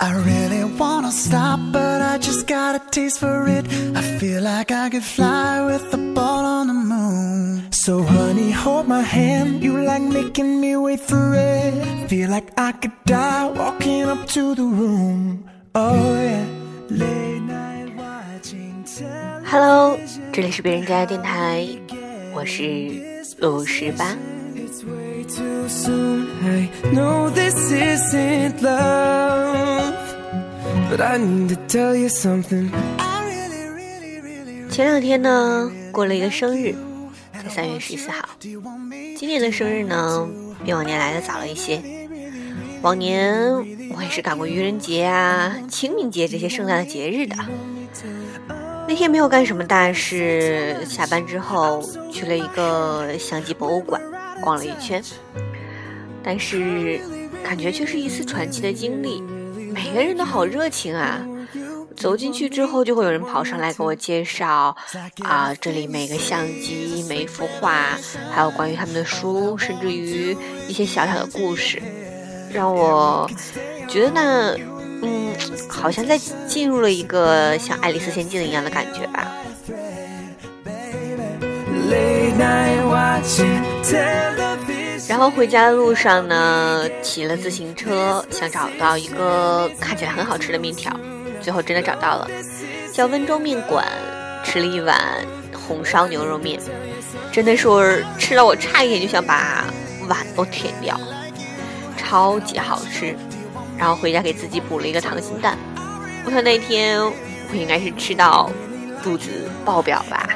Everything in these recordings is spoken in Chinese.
I really wanna stop, but I just got a taste for it. I feel like I could fly with the ball on the moon. So, honey, hold my hand. You like making me wait for it. Feel like I could die walking up to the room. Oh, yeah. Late night watching Hello，这里是别人家的电台，我是陆十八。 It's way too soon. I know this isn't love, 前两天呢，过了一个生日，在三月十四号。do you want me? 今年的生日呢，比往年来的早了一些。往年我也是赶过愚人节啊、清明节这些盛大的节日的。那天没有干什么大事，下班之后去了一个相机博物馆，逛了一圈。但是感觉却是一次传奇的经历，每个人都好热情啊！走进去之后，就会有人跑上来给我介绍啊，这里每个相机、每一幅画，还有关于他们的书，甚至于一些小小的故事，让我觉得呢，嗯，好像在进入了一个像《爱丽丝仙境》一样的感觉吧。然后回家的路上呢，骑了自行车，想找到一个看起来很好吃的面条，最后真的找到了，叫温州面馆，吃了一碗红烧牛肉面，真的是吃到我差一点就想把碗都舔掉，超级好吃。然后回家给自己补了一个溏心蛋，我想那天我应该是吃到肚子爆表吧。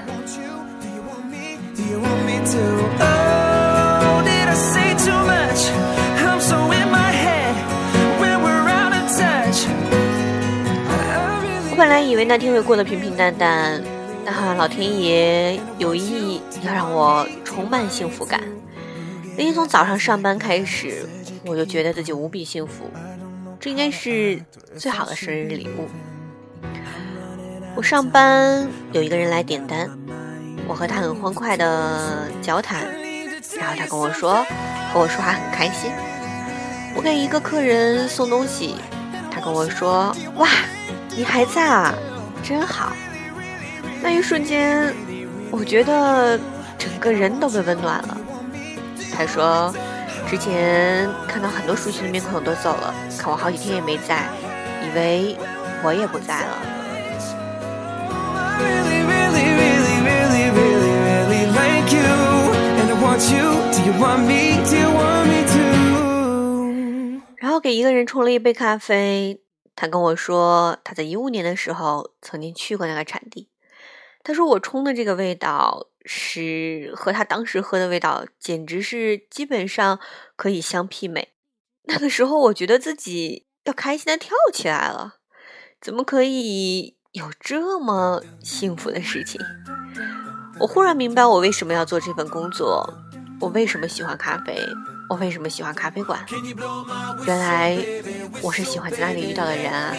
为那天会过得平平淡淡，但老天爷有意要让我充满幸福感。那天从早上上班开始，我就觉得自己无比幸福，这应该是最好的生日礼物。我上班有一个人来点单，我和他很欢快的交谈，然后他跟我说，和我说话很开心。我给一个客人送东西，他跟我说：“哇，你还在啊，真好。”那一瞬间，我觉得整个人都被温暖了。他说：“之前看到很多熟悉的面孔都走了，看我好几天也没在，以为我也不在了。really, really, really, really, really, really like you. And I want you. Do you want me? Do you want me to? ”然后给一个人冲了一杯咖啡，他跟我说他在一五年的时候曾经去过那个产地。他说我冲的这个味道是和他当时喝的味道简直是基本上可以相媲美。那个时候我觉得自己要开心的跳起来了，怎么可以有这么幸福的事情？我忽然明白我为什么要做这份工作，我为什么喜欢咖啡，我为什么喜欢咖啡馆？原来我是喜欢在那里遇到的人啊。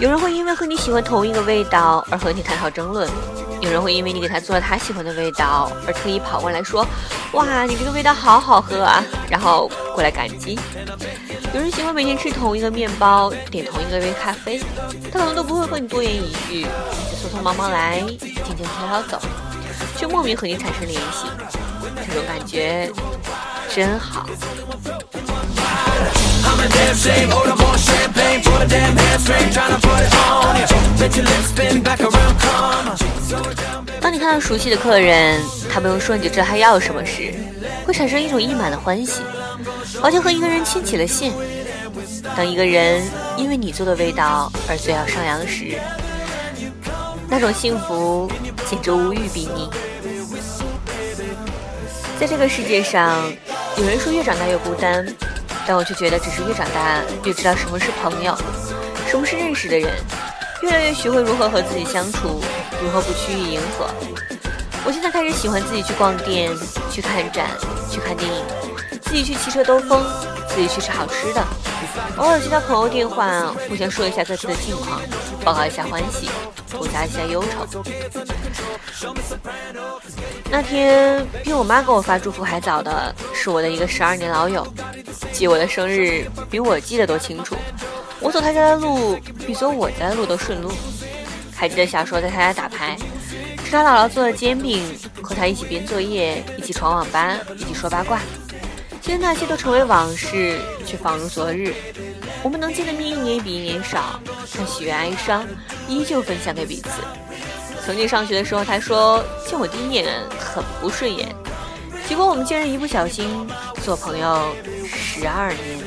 有人会因为和你喜欢同一个味道而和你谈笑争论，有人会因为你给他做了他喜欢的味道而特意跑过来说：“哇，你这个味道好好喝啊！”然后过来感激。有人喜欢每天吃同一个面包，点同一个杯咖啡，他可能都不会和你多言一句，就匆匆忙忙来，静静飘飘走，却莫名和你产生联系，这种感觉真好。当你看到熟悉的客人，他不用说你就知道他要什么时，会产生一种溢满的欢喜，好像和一个人牵起了线。当一个人因为你做的味道而嘴角上扬时，那种幸福简直无与比拟。在这个世界上，有人说越长大越孤单，但我却觉得只是越长大越知道什么是朋友，什么是认识的人，越来越学会如何和自己相处，如何不趋于迎合。我现在开始喜欢自己去逛店、去看展、去看电影，自己去骑车兜风，自己去吃好吃的，偶尔接到朋友电话，互相说一下各自的近况，报告一下欢喜，吐槽一下忧愁。那天比我妈给我发祝福还早的是我的一个十二年老友，记我的生日比我记得都清楚。我走他家的路比走我家的路都顺路。还记得小时候在他家打牌，吃他姥姥做的煎饼，和他一起编作业，一起闯网吧，一起说八卦。现在那些都成为往事，却仿如昨日。我们能见的面一年比一年少，但喜悦哀伤依旧分享给彼此。曾经上学的时候，他说见我第一眼很不顺眼，结果我们竟然一不小心做朋友十二年。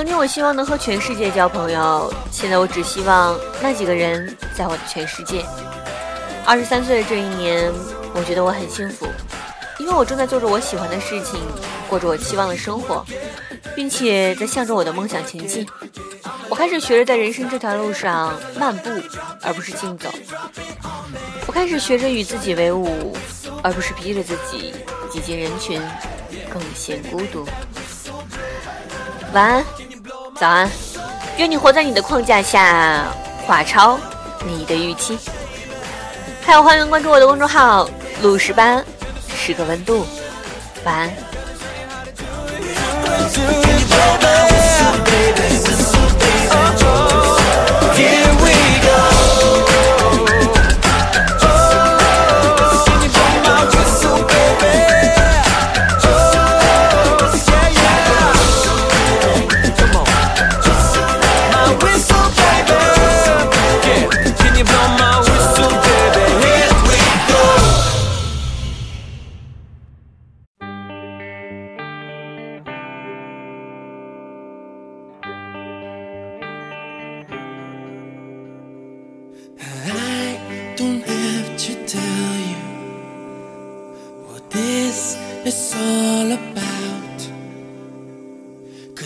曾经我希望能和全世界交朋友，现在我只希望那几个人在我的全世界。二十三岁的这一年，我觉得我很幸福，因为我正在做着我喜欢的事情，过着我期望的生活，并且在向着我的梦想前进。我开始学着在人生这条路上漫步，而不是竞走。我开始学着与自己为伍，而不是逼着自己挤进人群，更显孤独。晚安。早安，愿你活在你的框架下，画超你的预期。还有，欢迎关注我的公众号“陆十八”，是个温度。晚安。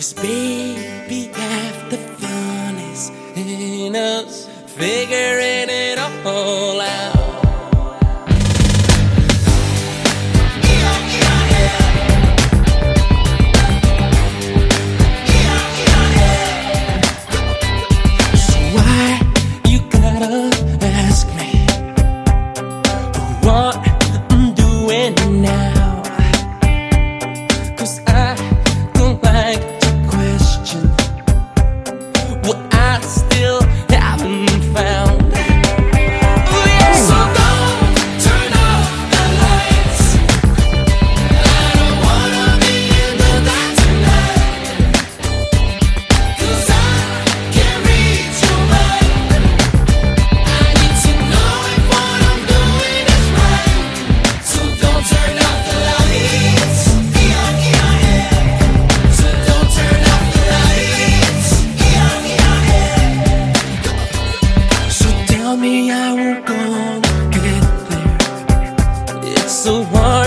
Cause baby, half the fun is in us figuring it all out. tell me I will go get there. It's so one.